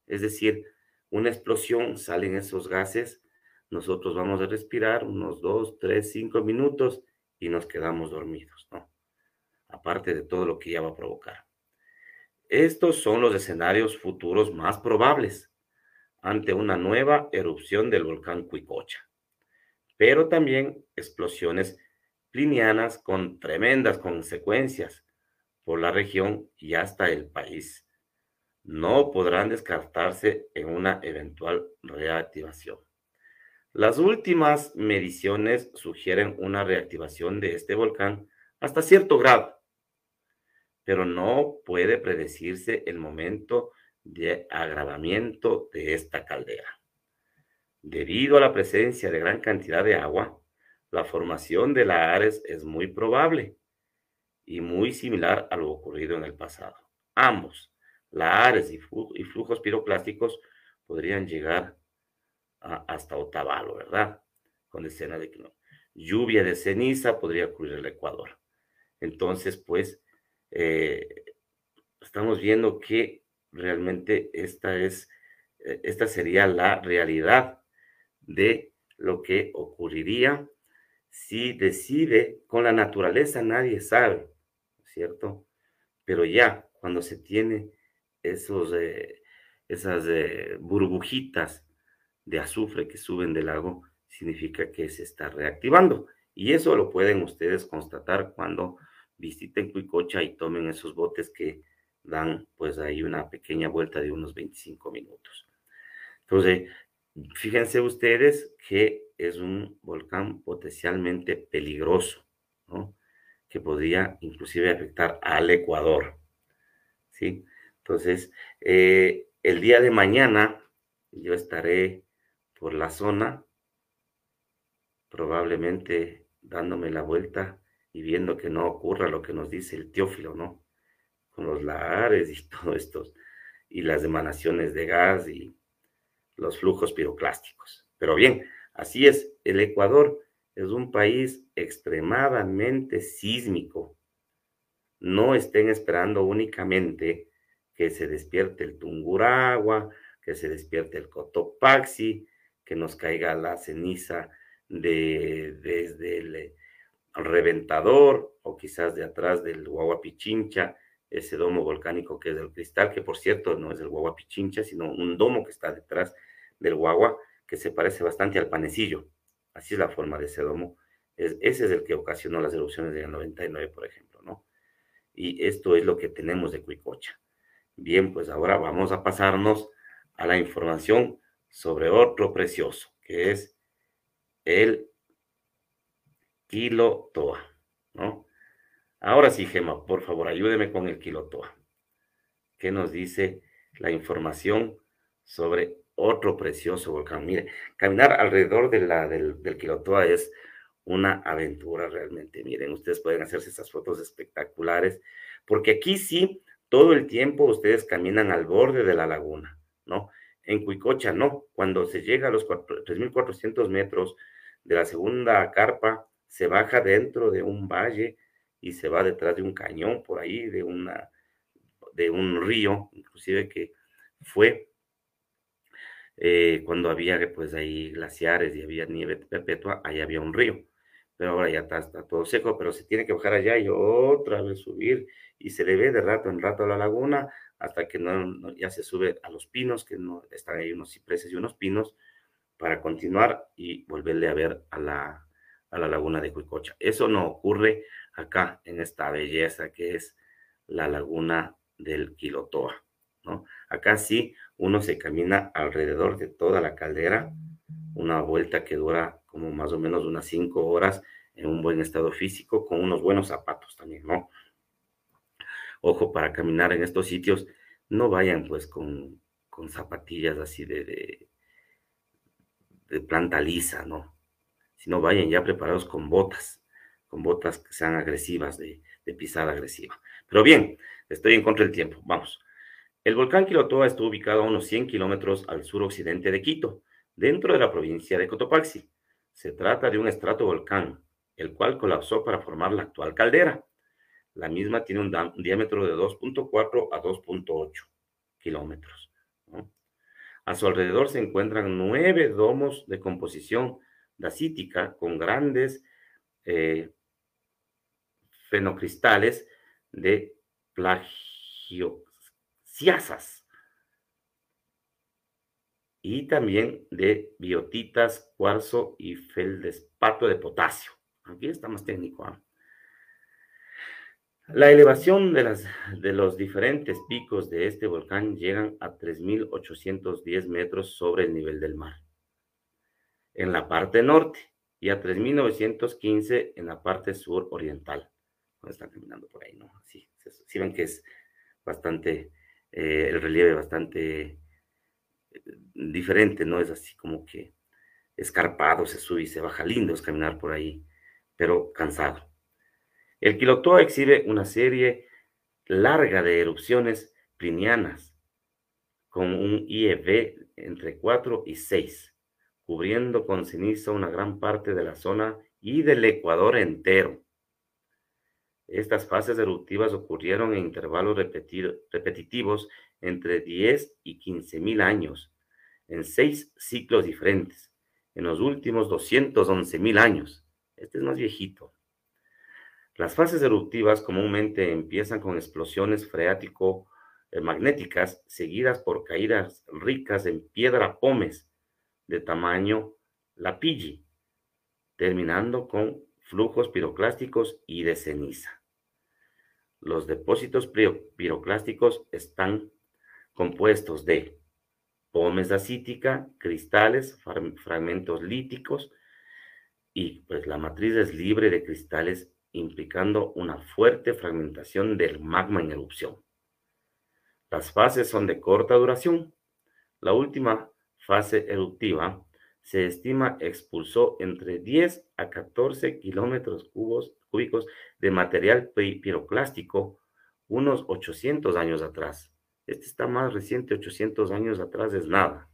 Es decir, una explosión, salen esos gases nosotros vamos a respirar unos dos, tres, cinco minutos y nos quedamos dormidos, ¿no? Aparte de todo lo que ya va a provocar. Estos son los escenarios futuros más probables ante una nueva erupción del volcán Cuicocha, pero también explosiones plinianas con tremendas consecuencias por la región y hasta el país. No podrán descartarse en una eventual reactivación. Las últimas mediciones sugieren una reactivación de este volcán hasta cierto grado, pero no puede predecirse el momento de agravamiento de esta caldera. Debido a la presencia de gran cantidad de agua, la formación de la Ares es muy probable y muy similar a lo ocurrido en el pasado. Ambos, la Ares y, flujos piroclásticos, podrían llegar hasta Otavalo, ¿verdad? Con escena de lluvia de ceniza podría cubrir el Ecuador. Entonces, pues, eh, estamos viendo que realmente esta es, eh, esta sería la realidad de lo que ocurriría si decide con la naturaleza, nadie sabe, ¿cierto? Pero ya cuando se tiene esos, eh, esas burbujitas de azufre que suben del lago, significa que se está reactivando. Y eso lo pueden ustedes constatar cuando visiten Cuicocha y tomen esos botes que dan pues ahí una pequeña vuelta de unos 25 minutos. Entonces, fíjense ustedes que es un volcán potencialmente peligroso, ¿no? Que podría inclusive afectar al Ecuador, ¿sí? Entonces, eh, el día de mañana yo estaré por la zona, probablemente dándome la vuelta y viendo que no ocurra lo que nos dice el Teófilo, ¿no? Con los lares y todo esto, y las emanaciones de gas y los flujos piroclásticos. Pero bien, así es, el Ecuador es un país extremadamente sísmico. No estén esperando únicamente que se despierte el Tunguragua, que se despierte el Cotopaxi, que nos caiga la ceniza de, desde el reventador o quizás de atrás del Guaguapichincha, ese domo volcánico que es del cristal, que por cierto no es el Guaguapichincha, sino un domo que está detrás del Guagua, que se parece bastante al panecillo. Así es la forma de ese domo. Es, ese es el que ocasionó las erupciones del 99, por ejemplo, ¿no? Y esto es lo que tenemos de Cuicocha. Bien, pues ahora vamos a pasarnos a la información sobre otro precioso, que es el kilotoa, ¿no? Ahora sí, Gema, por favor, ayúdeme con el kilotoa. ¿Qué nos dice la información sobre otro precioso volcán? Mire, caminar alrededor de la, del, del kilotoa es una aventura realmente. Miren, ustedes pueden hacerse esas fotos espectaculares, porque aquí sí, todo el tiempo ustedes caminan al borde de la laguna, ¿no? En Cuicocha no, cuando se llega a los 3.400 metros de la segunda carpa, se baja dentro de un valle y se va detrás de un cañón por ahí, de, una, de un río, inclusive que fue eh, cuando había pues ahí glaciares y había nieve perpetua, ahí había un río. Pero ahora ya está, todo seco, pero se tiene que bajar allá y otra vez subir y se le ve de rato en rato a la laguna hasta que no, ya se sube a los pinos, que no están ahí unos cipreses y unos pinos, para continuar y volverle a ver a la, a la laguna de Cuicocha. Eso no ocurre acá en esta belleza que es la laguna del Quilotoa, ¿no? Acá sí uno se camina alrededor de toda la caldera, una vuelta que dura como más o menos unas cinco horas en un buen estado físico, con unos buenos zapatos también, ¿no? Ojo, para caminar en estos sitios, no vayan pues con, con zapatillas así de, de, planta lisa, ¿no? Sino vayan ya preparados con botas, con botas que sean agresivas, de, de pisada agresiva. Pero bien, estoy en contra del tiempo, vamos. El volcán Quilotoa está ubicado a unos 100 kilómetros al suroccidente de Quito, dentro de la provincia de Cotopaxi. Se trata de un estratovolcán, el cual colapsó para formar la actual caldera. La misma tiene un, diámetro de 2.4 a 2.8 kilómetros. A su alrededor se encuentran nueve domos de composición dacítica con grandes eh, fenocristales de plagiociasas y también de biotitas, cuarzo y feldespato de potasio. Aquí está más técnico. ¿ah? La elevación de, las, de los diferentes picos de este volcán llegan a 3.810 metros sobre el nivel del mar en la parte norte y a 3.915 en la parte sur oriental. Están caminando por ahí, ¿no? Sí, sí ven que es bastante, eh, el relieve bastante diferente, no es así como que escarpado, se sube y se baja, lindo es caminar por ahí, pero cansado. El Quilotoa exhibe una serie larga de erupciones plinianas, con un IEV entre 4 y 6, cubriendo con ceniza una gran parte de la zona y del Ecuador entero. Estas fases eruptivas ocurrieron en intervalos repetitivos entre 10 y 15 mil años, en seis ciclos diferentes, en los últimos 211 mil años. Este es más viejito. Las fases eruptivas comúnmente empiezan con explosiones freático-magnéticas seguidas por caídas ricas en piedra pómez de tamaño lapilli, terminando con flujos piroclásticos y de ceniza. Los depósitos piroclásticos están compuestos de pómez acítica, cristales, fragmentos líticos y pues la matriz es libre de cristales implicando una fuerte fragmentación del magma en erupción. Las fases son de corta duración. La última fase eruptiva se estima expulsó entre 10 a 14 kilómetros cúbicos de material piroclástico unos 800 años atrás. Este está más reciente, 800 años atrás es nada.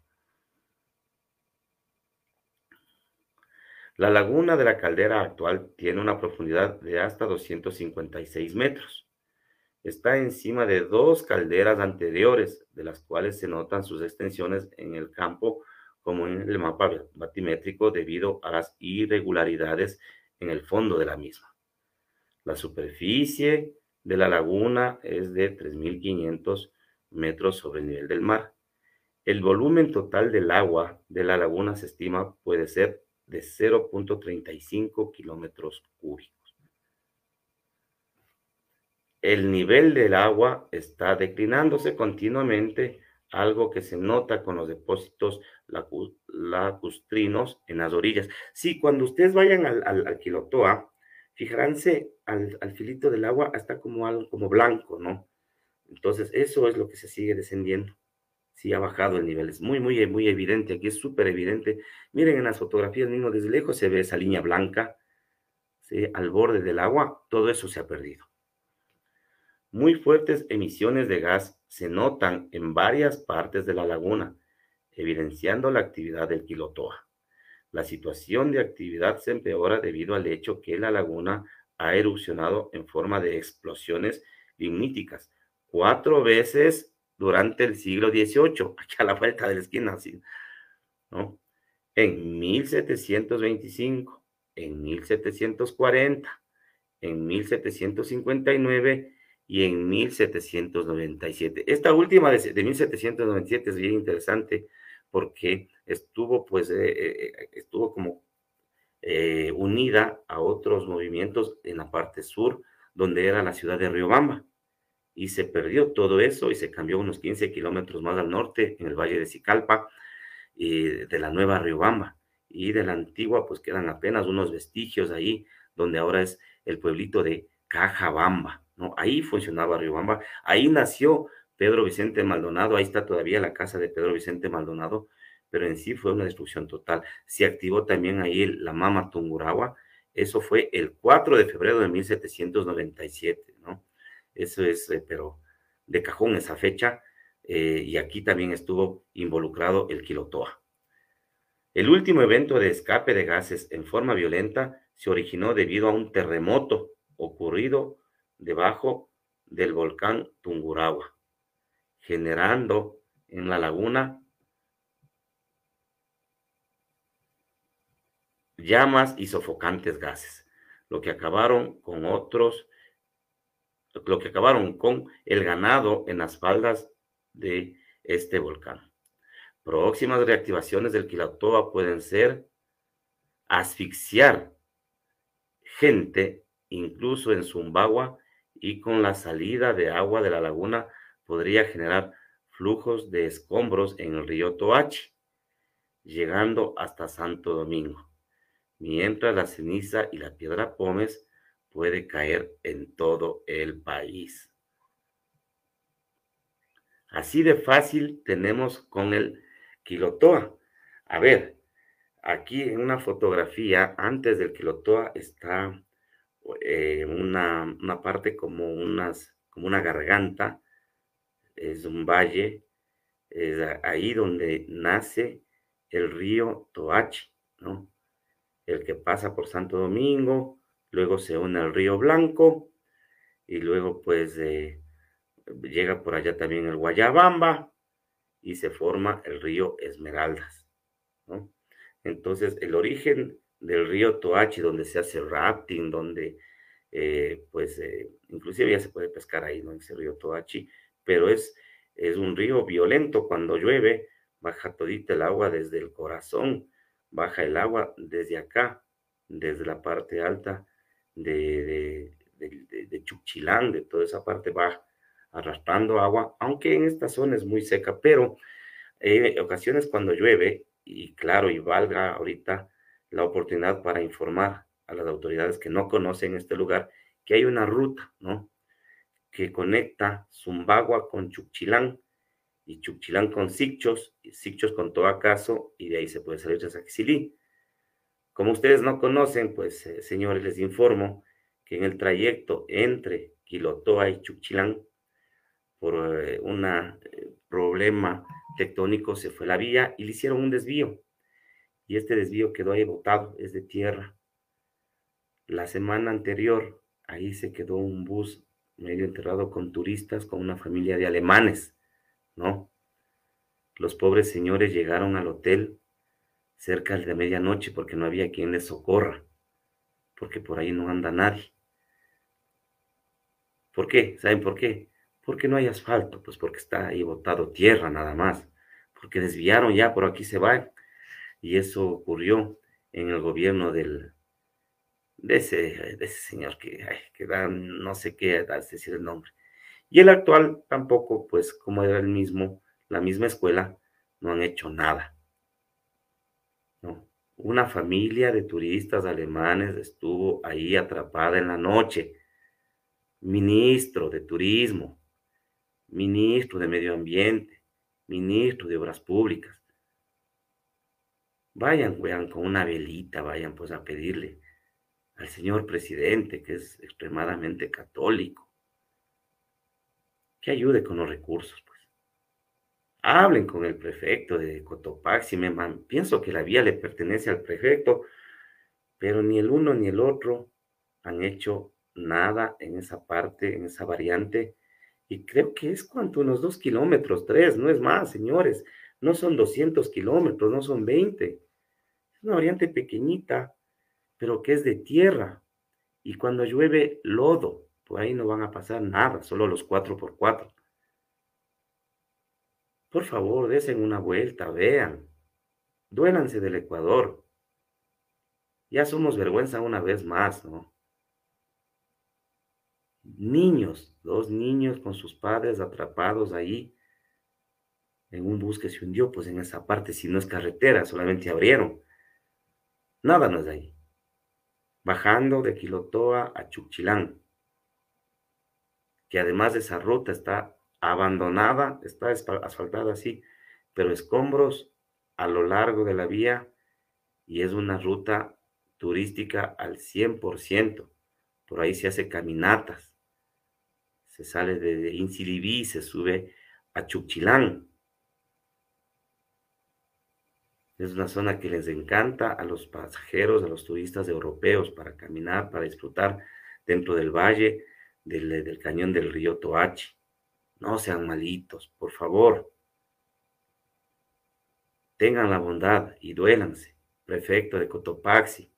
La laguna de la caldera actual tiene una profundidad de hasta 256 metros. Está encima de dos calderas anteriores, de las cuales se notan sus extensiones en el campo como en el mapa batimétrico debido a las irregularidades en el fondo de la misma. La superficie de la laguna es de 3.500 metros sobre el nivel del mar. El volumen total del agua de la laguna se estima puede ser de 0.35 kilómetros cúbicos. El nivel del agua está declinándose continuamente, algo que se nota con los depósitos lacustrinos en las orillas. Sí, cuando ustedes vayan al, al, Quilotoa, fijaránse al, filito del agua, está como algo como blanco, ¿no? Entonces, eso es lo que se sigue descendiendo. Sí, ha bajado el nivel. Es muy, muy, muy evidente. Aquí es súper evidente. Miren en las fotografías mismo, desde lejos se ve esa línea blanca, ¿sí? al borde del agua. Todo eso se ha perdido. Muy fuertes emisiones de gas se notan en varias partes de la laguna, evidenciando la actividad del Quilotoa. La situación de actividad se empeora debido al hecho que la laguna ha erupcionado en forma de explosiones ligníticas cuatro veces durante el siglo XVIII, aquí a la vuelta de la esquina, ¿no? En 1725, en 1740, en 1759 y en 1797. Esta última de, 1797 es bien interesante porque estuvo, pues, eh, eh, estuvo como eh, unida a otros movimientos en la parte sur, donde era la ciudad de Riobamba. Y se perdió todo eso y se cambió unos 15 kilómetros más al norte, en el valle de Sicalpa, y de la nueva Riobamba. Y de la antigua, pues quedan apenas unos vestigios ahí, donde ahora es el pueblito de Cajabamba. Ahí funcionaba Riobamba, ahí nació Pedro Vicente Maldonado, ahí está todavía la casa de Pedro Vicente Maldonado, pero en sí fue una destrucción total. Se activó también ahí la Mama Tungurahua, eso fue el 4 de febrero de 1797, ¿no? Eso es, eh, pero de cajón esa fecha, eh, y aquí también estuvo involucrado el Quilotoa. El último evento de escape de gases en forma violenta se originó debido a un terremoto ocurrido debajo del volcán Tungurahua, generando en la laguna llamas y sofocantes gases, lo que acabaron con otros, lo que acabaron con el ganado en las faldas de este volcán. Próximas reactivaciones del Quilatoa pueden ser asfixiar gente, incluso en Zumbagua, y con la salida de agua de la laguna podría generar flujos de escombros en el río Toachi, llegando hasta Santo Domingo, mientras la ceniza y la piedra pómez puede caer en todo el país. Así de fácil tenemos con el Quilotoa. A ver, aquí en una fotografía antes del Quilotoa está eh, una, una, parte como, unas, como una garganta, es un valle, es ahí donde nace el río Toachi, ¿no? El que pasa por Santo Domingo, luego se une al río Blanco y luego pues eh, llega por allá también el Guayabamba y se forma el río Esmeraldas, ¿no? Entonces el origen del río Toachi, donde se hace rafting, donde eh, pues eh, inclusive ya se puede pescar ahí, ¿no? En ese río Toachi, pero es, es un río violento cuando llueve, baja todita el agua desde el corazón, baja el agua desde acá, desde la parte alta de, de, de, Chuchilán, de toda esa parte va arrastrando agua, aunque en esta zona es muy seca, pero hay ocasiones cuando llueve, y claro, y valga ahorita la oportunidad para informar a las autoridades que no conocen este lugar, que hay una ruta, ¿no? Que conecta Zumbagua con Chuchilán y Chuchilán con Sichos, y Sichos con Toacaso, y de ahí se puede salir a Saxilí. Como ustedes no conocen, pues, eh, señores, les informo que en el trayecto entre Quilotoa y Chuchilán, por eh, un eh, problema tectónico, se fue la vía y le hicieron un desvío y este desvío quedó ahí botado, es de tierra. La semana anterior, ahí se quedó un bus medio enterrado con turistas, con una familia de alemanes, ¿no? Los pobres señores llegaron al hotel cerca de medianoche porque no había quien les socorra, porque por ahí no anda nadie. ¿Por qué? ¿Saben por qué? Porque no hay asfalto, pues porque está ahí botado tierra nada más porque desviaron ya, por aquí se va. Y eso ocurrió en el gobierno del, de, ese, de ese señor que, que da, no sé qué, decir el nombre. Y el actual tampoco, pues como era el mismo, la misma escuela, no han hecho nada. Una familia de turistas alemanes estuvo ahí atrapada en la noche. Ministro de Turismo, ministro de Medio Ambiente, ministro de Obras Públicas. Vayan, vean, con una velita, vayan pues a pedirle al señor presidente, que es extremadamente católico, que ayude con los recursos, pues. Hablen con el prefecto de Cotopaxi, me pienso que la vía le pertenece al prefecto, pero ni el uno ni el otro han hecho nada en esa parte, en esa variante, y creo que es cuanto, unos dos kilómetros, tres, no es más, señores, no son 200 kilómetros, no son 20, es una variante pequeñita, pero que es de tierra, y cuando llueve lodo, por ahí no van a pasar nada, solo los cuatro por cuatro. Por favor, desen una vuelta, vean. Duélanse del Ecuador. Ya somos vergüenza una vez más, ¿no? Niños, dos niños con sus padres atrapados ahí en un bus que se hundió, pues en esa parte, si no es carretera, solamente abrieron. Nada no es de ahí. Bajando de Quilotoa a Chuchilán, que además de esa ruta está abandonada, está asfaltada así, pero escombros a lo largo de la vía y es una ruta turística al 100%. Por ahí se hace caminatas. Se sale de Incilibí, se sube a Chuchilán. Es una zona que les encanta a los pasajeros, a los turistas europeos para caminar, para disfrutar dentro del valle del, cañón del río Toachi. No sean malitos, por favor. Tengan la bondad y duélanse. Prefecto de Cotopaxi.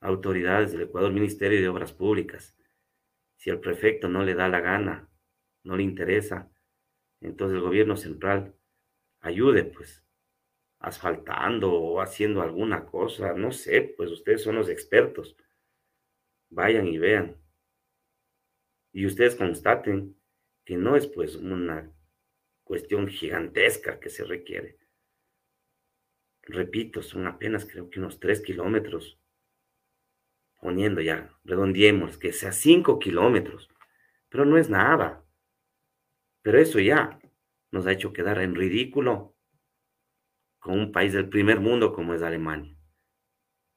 Autoridades del Ecuador, Ministerio de Obras Públicas. Si el prefecto no le da la gana, no le interesa, entonces el gobierno central ayude, pues, asfaltando o haciendo alguna cosa, no sé, pues ustedes son los expertos. Vayan y vean y ustedes constaten que no es pues una cuestión gigantesca que se requiere. Repito, son apenas creo que unos tres kilómetros, poniendo ya, redondiemos, que sea cinco kilómetros, pero no es nada. Pero eso ya nos ha hecho quedar en ridículo con un país del primer mundo como es Alemania,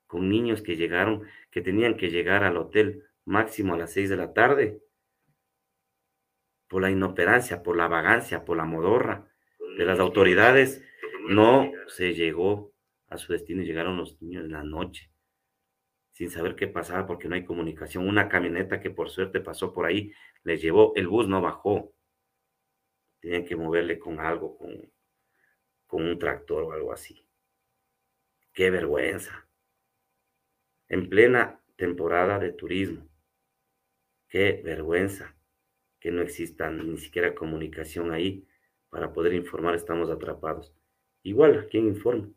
con niños que llegaron, que tenían que llegar al hotel máximo a las seis de la tarde por la inoperancia, por la vagancia, por la modorra de las autoridades, no se llegó a su destino y llegaron los niños en la noche, sin saber qué pasaba porque no hay comunicación. Una camioneta que por suerte pasó por ahí les llevó, el bus no bajó. Tenían que moverle con algo, con, un tractor o algo así. Qué vergüenza. En plena temporada de turismo. Qué vergüenza que no exista ni siquiera comunicación ahí para poder informar, estamos atrapados. Igual, ¿quién informa?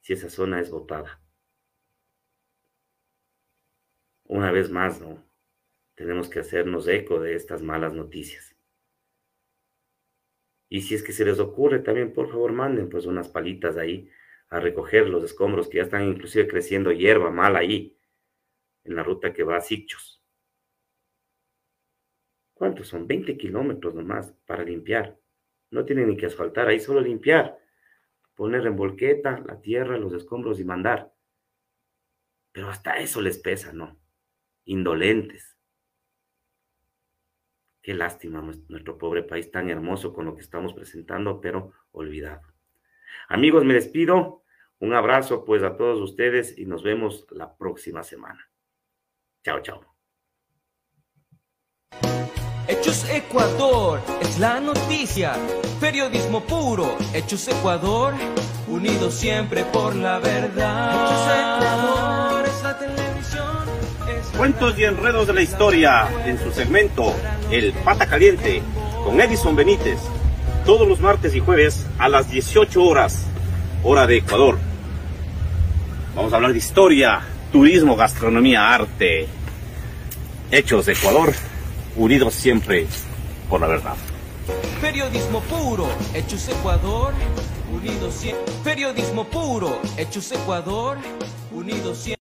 Si esa zona es votada. Una vez más, ¿no? Tenemos que hacernos eco de estas malas noticias. Y si es que se les ocurre, también por favor manden pues unas palitas ahí a recoger los escombros que ya están inclusive creciendo hierba mal ahí, en la ruta que va a Sichos. ¿Cuántos son? 20 kilómetros nomás para limpiar. No tienen ni que asfaltar, ahí solo limpiar. Poner en volqueta la tierra, los escombros y mandar. Pero hasta eso les pesa, ¿no? Indolentes. Qué lástima nuestro pobre país tan hermoso con lo que estamos presentando, pero olvidado. Amigos, me despido. Un abrazo pues a todos ustedes y nos vemos la próxima semana. Chao, chao. Hechos Ecuador es la noticia. Periodismo puro. Hechos Ecuador. Unidos siempre por la verdad. Hechos Ecuador es la televisión. Cuentos y enredos de la historia en su segmento El Pata Caliente con Edison Benítez. todos los martes y jueves a las 18 horas, hora de Ecuador. Vamos a hablar de historia, turismo, gastronomía, arte, hechos de Ecuador, unidos siempre por la verdad. Periodismo puro, Hechos Ecuador. Periodismo puro, Hechos Ecuador, unidos siempre.